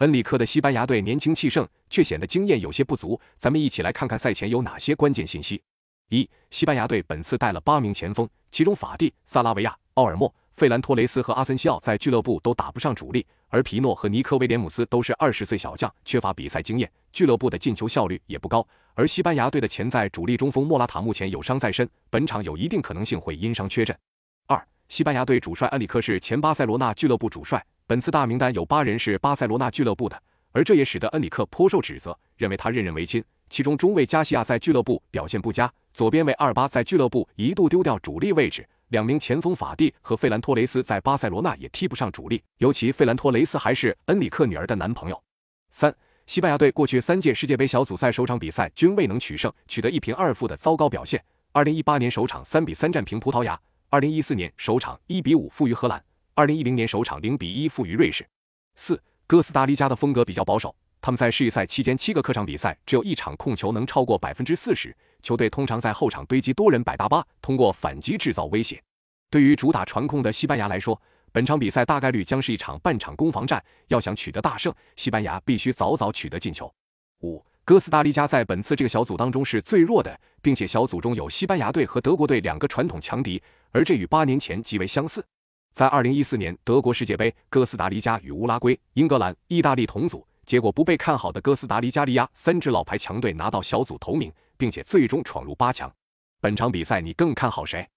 恩里克的西班牙队年轻气盛，却显得经验有些不足。咱们一起来看看赛前有哪些关键信息。一、西班牙队本次带了八名前锋，其中法蒂、萨拉维亚、奥尔莫、费兰托雷斯和阿森西奥在俱乐部都打不上主力，而皮诺和尼科威廉姆斯都是二十岁小将，缺乏比赛经验，俱乐部的进球效率也不高。而西班牙队的潜在主力中锋莫拉塔目前有伤在身，本场有一定可能性会因伤缺阵。二、西班牙队主帅恩里克是前巴塞罗那俱乐部主帅，本次大名单有八人是巴塞罗那俱乐部的，而这也使得恩里克颇受指责，认为他任人唯亲。其中中卫加西亚在俱乐部表现不佳，左边卫阿尔巴在俱乐部一度丢掉主力位置，两名前锋法蒂和费兰托雷斯在巴塞罗那也踢不上主力，尤其费兰托雷斯还是恩里克女儿的男朋友。三，西班牙队过去三届世界杯小组赛首场比赛均未能取胜，取得一平二负的糟糕表现。二零一八年首场三比三战平葡萄牙，二零一四年首场一比五负于荷兰，二零一零年首场零比一负于瑞士。四，哥斯达黎加的风格比较保守。他们在世预赛期间七个客场比赛只有一场控球能超过百分之四十，球队通常在后场堆积多人摆大巴，通过反击制造威胁。对于主打传控的西班牙来说，本场比赛大概率将是一场半场攻防战。要想取得大胜，西班牙必须早早取得进球。五，哥斯达黎加在本次这个小组当中是最弱的，并且小组中有西班牙队和德国队两个传统强敌，而这与八年前极为相似。在二零一四年德国世界杯，哥斯达黎加与乌拉圭、英格兰、意大利同组。结果不被看好的哥斯达黎加利亚三支老牌强队拿到小组头名，并且最终闯入八强。本场比赛你更看好谁？